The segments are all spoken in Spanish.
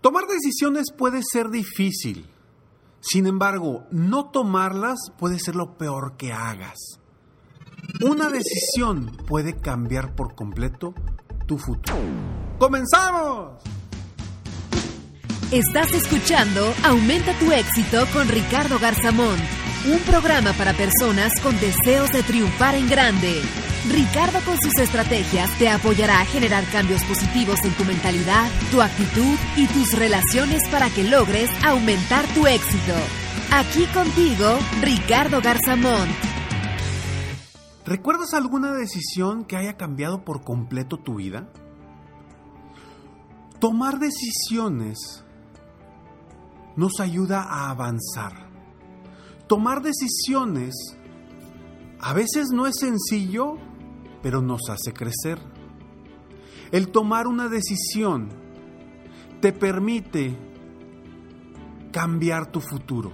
Tomar decisiones puede ser difícil. Sin embargo, no tomarlas puede ser lo peor que hagas. Una decisión puede cambiar por completo tu futuro. ¡Comenzamos! Estás escuchando Aumenta tu éxito con Ricardo Garzamón, un programa para personas con deseos de triunfar en grande. Ricardo con sus estrategias te apoyará a generar cambios positivos en tu mentalidad, tu actitud y tus relaciones para que logres aumentar tu éxito. Aquí contigo, Ricardo Garzamón. ¿Recuerdas alguna decisión que haya cambiado por completo tu vida? Tomar decisiones nos ayuda a avanzar. Tomar decisiones a veces no es sencillo, pero nos hace crecer. El tomar una decisión te permite cambiar tu futuro.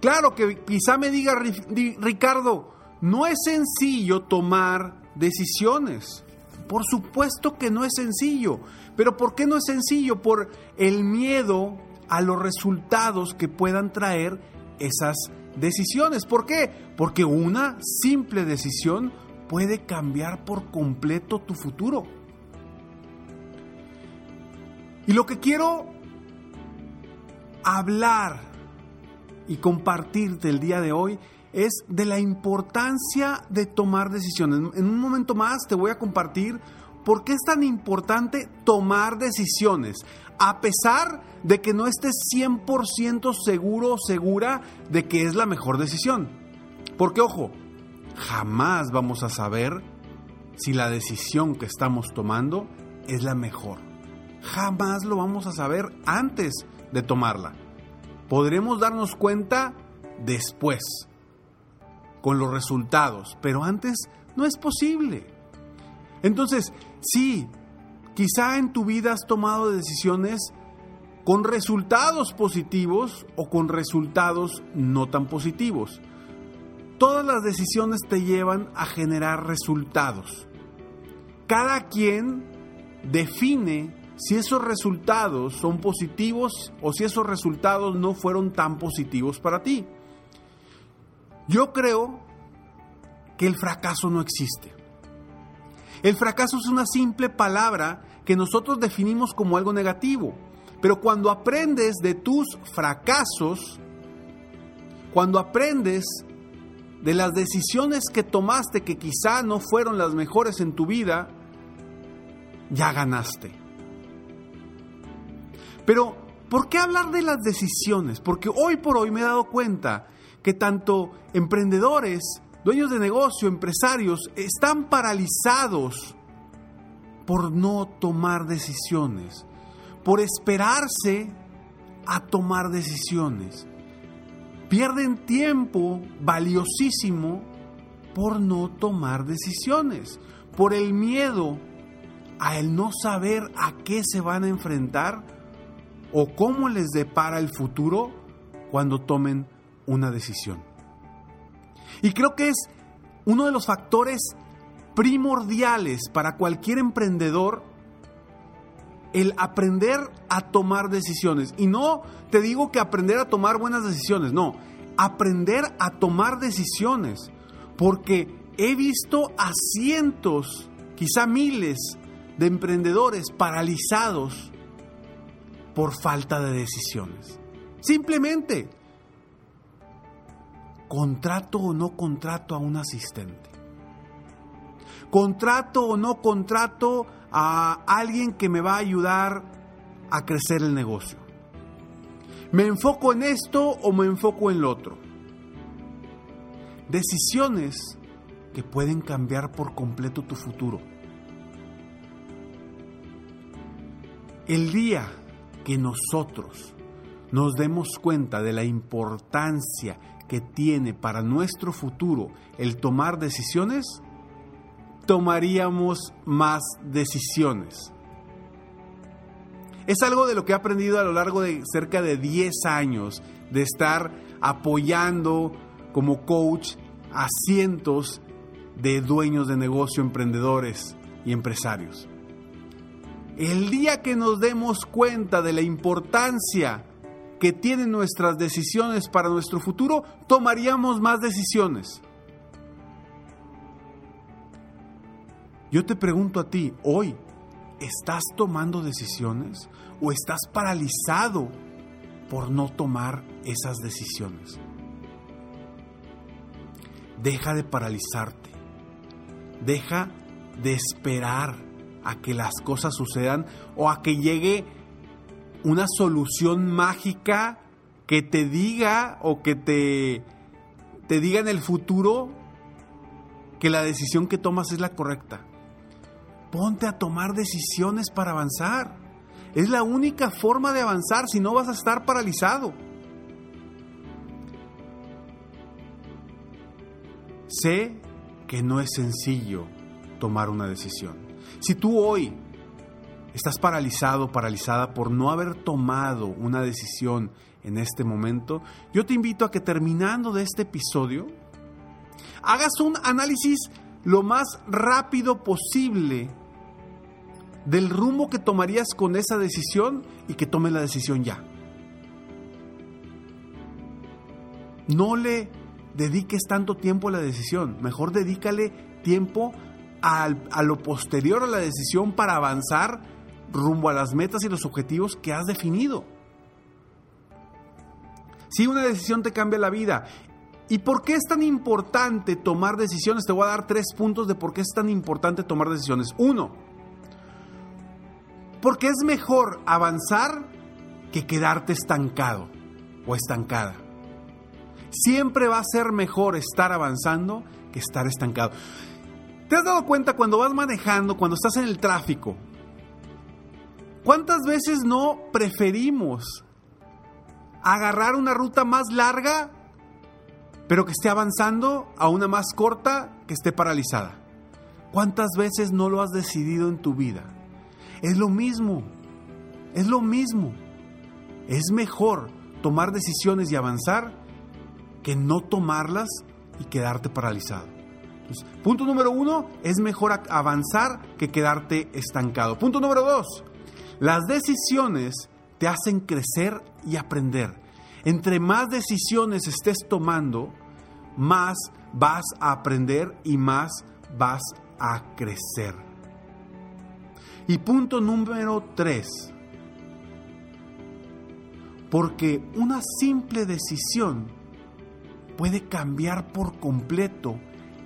Claro que quizá me diga Ricardo, no es sencillo tomar decisiones. Por supuesto que no es sencillo. Pero ¿por qué no es sencillo? Por el miedo a los resultados que puedan traer esas decisiones. ¿Por qué? Porque una simple decisión puede cambiar por completo tu futuro. Y lo que quiero hablar y compartirte el día de hoy es de la importancia de tomar decisiones. En un momento más te voy a compartir por qué es tan importante tomar decisiones, a pesar de que no estés 100% seguro o segura de que es la mejor decisión. Porque ojo, jamás vamos a saber si la decisión que estamos tomando es la mejor. Jamás lo vamos a saber antes de tomarla. Podremos darnos cuenta después, con los resultados, pero antes no es posible. Entonces, sí, quizá en tu vida has tomado decisiones con resultados positivos o con resultados no tan positivos. Todas las decisiones te llevan a generar resultados. Cada quien define si esos resultados son positivos o si esos resultados no fueron tan positivos para ti. Yo creo que el fracaso no existe. El fracaso es una simple palabra que nosotros definimos como algo negativo, pero cuando aprendes de tus fracasos, cuando aprendes de las decisiones que tomaste que quizá no fueron las mejores en tu vida, ya ganaste. Pero, ¿por qué hablar de las decisiones? Porque hoy por hoy me he dado cuenta que tanto emprendedores, dueños de negocio, empresarios, están paralizados por no tomar decisiones, por esperarse a tomar decisiones pierden tiempo valiosísimo por no tomar decisiones, por el miedo a el no saber a qué se van a enfrentar o cómo les depara el futuro cuando tomen una decisión. Y creo que es uno de los factores primordiales para cualquier emprendedor el aprender a tomar decisiones. Y no te digo que aprender a tomar buenas decisiones, no, aprender a tomar decisiones. Porque he visto a cientos, quizá miles de emprendedores paralizados por falta de decisiones. Simplemente, contrato o no contrato a un asistente. Contrato o no contrato a alguien que me va a ayudar a crecer el negocio. ¿Me enfoco en esto o me enfoco en lo otro? Decisiones que pueden cambiar por completo tu futuro. El día que nosotros nos demos cuenta de la importancia que tiene para nuestro futuro el tomar decisiones, tomaríamos más decisiones. Es algo de lo que he aprendido a lo largo de cerca de 10 años de estar apoyando como coach a cientos de dueños de negocio, emprendedores y empresarios. El día que nos demos cuenta de la importancia que tienen nuestras decisiones para nuestro futuro, tomaríamos más decisiones. Yo te pregunto a ti, hoy, ¿estás tomando decisiones o estás paralizado por no tomar esas decisiones? Deja de paralizarte. Deja de esperar a que las cosas sucedan o a que llegue una solución mágica que te diga o que te, te diga en el futuro que la decisión que tomas es la correcta. Ponte a tomar decisiones para avanzar. Es la única forma de avanzar si no vas a estar paralizado. Sé que no es sencillo tomar una decisión. Si tú hoy estás paralizado, paralizada por no haber tomado una decisión en este momento, yo te invito a que terminando de este episodio, hagas un análisis lo más rápido posible del rumbo que tomarías con esa decisión y que tomes la decisión ya. No le dediques tanto tiempo a la decisión, mejor dedícale tiempo a lo posterior a la decisión para avanzar rumbo a las metas y los objetivos que has definido. Si una decisión te cambia la vida. ¿Y por qué es tan importante tomar decisiones? Te voy a dar tres puntos de por qué es tan importante tomar decisiones. Uno, porque es mejor avanzar que quedarte estancado o estancada. Siempre va a ser mejor estar avanzando que estar estancado. ¿Te has dado cuenta cuando vas manejando, cuando estás en el tráfico? ¿Cuántas veces no preferimos agarrar una ruta más larga, pero que esté avanzando, a una más corta, que esté paralizada? ¿Cuántas veces no lo has decidido en tu vida? Es lo mismo, es lo mismo. Es mejor tomar decisiones y avanzar que no tomarlas y quedarte paralizado punto número uno, es mejor avanzar que quedarte estancado. Punto número dos, las decisiones te hacen crecer y aprender. Entre más decisiones estés tomando, más vas a aprender y más vas a crecer. Y punto número tres, porque una simple decisión puede cambiar por completo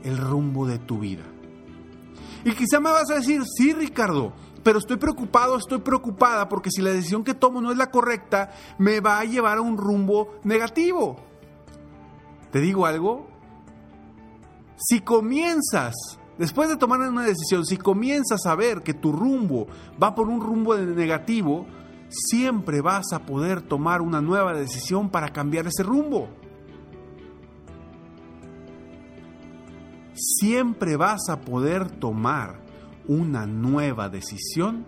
el rumbo de tu vida. Y quizá me vas a decir, sí Ricardo, pero estoy preocupado, estoy preocupada porque si la decisión que tomo no es la correcta, me va a llevar a un rumbo negativo. ¿Te digo algo? Si comienzas, después de tomar una decisión, si comienzas a ver que tu rumbo va por un rumbo negativo, siempre vas a poder tomar una nueva decisión para cambiar ese rumbo. siempre vas a poder tomar una nueva decisión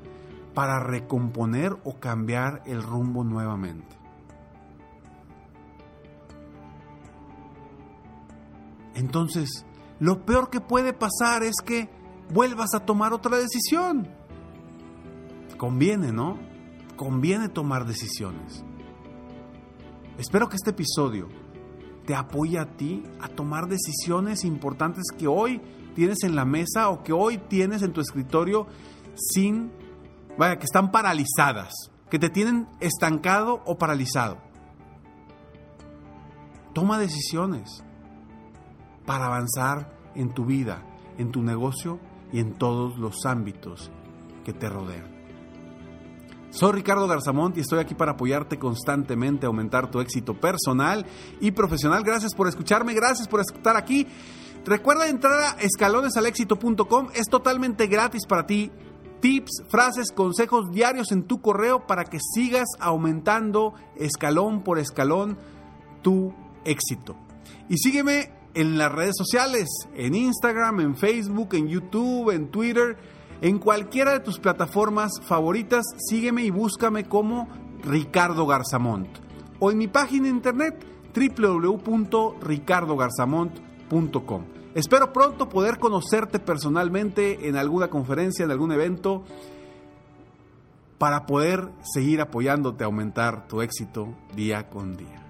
para recomponer o cambiar el rumbo nuevamente. Entonces, lo peor que puede pasar es que vuelvas a tomar otra decisión. Conviene, ¿no? Conviene tomar decisiones. Espero que este episodio te apoya a ti a tomar decisiones importantes que hoy tienes en la mesa o que hoy tienes en tu escritorio sin, vaya, que están paralizadas. que te tienen estancado o paralizado. Toma decisiones para avanzar en tu vida, en tu negocio y en todos los ámbitos que te rodean. Soy Ricardo Garzamont y estoy aquí para apoyarte constantemente a aumentar tu éxito personal y profesional. Gracias por escucharme, gracias por estar aquí. Recuerda entrar a escalonesalexito.com, es totalmente gratis para ti. Tips, frases, consejos diarios en tu correo para que sigas aumentando escalón por escalón tu éxito. Y sígueme en las redes sociales, en Instagram, en Facebook, en YouTube, en Twitter, en cualquiera de tus plataformas favoritas, sígueme y búscame como Ricardo Garzamont o en mi página de internet www.ricardogarzamont.com. Espero pronto poder conocerte personalmente en alguna conferencia, en algún evento, para poder seguir apoyándote a aumentar tu éxito día con día.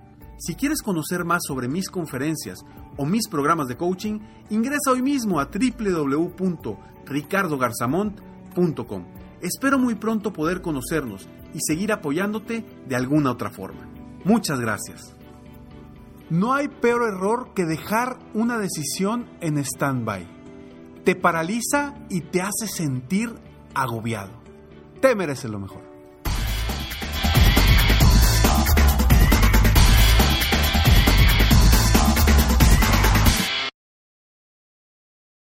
Si quieres conocer más sobre mis conferencias o mis programas de coaching, ingresa hoy mismo a www.ricardogarzamont.com. Espero muy pronto poder conocernos y seguir apoyándote de alguna otra forma. Muchas gracias. No hay peor error que dejar una decisión en stand-by. Te paraliza y te hace sentir agobiado. Te mereces lo mejor.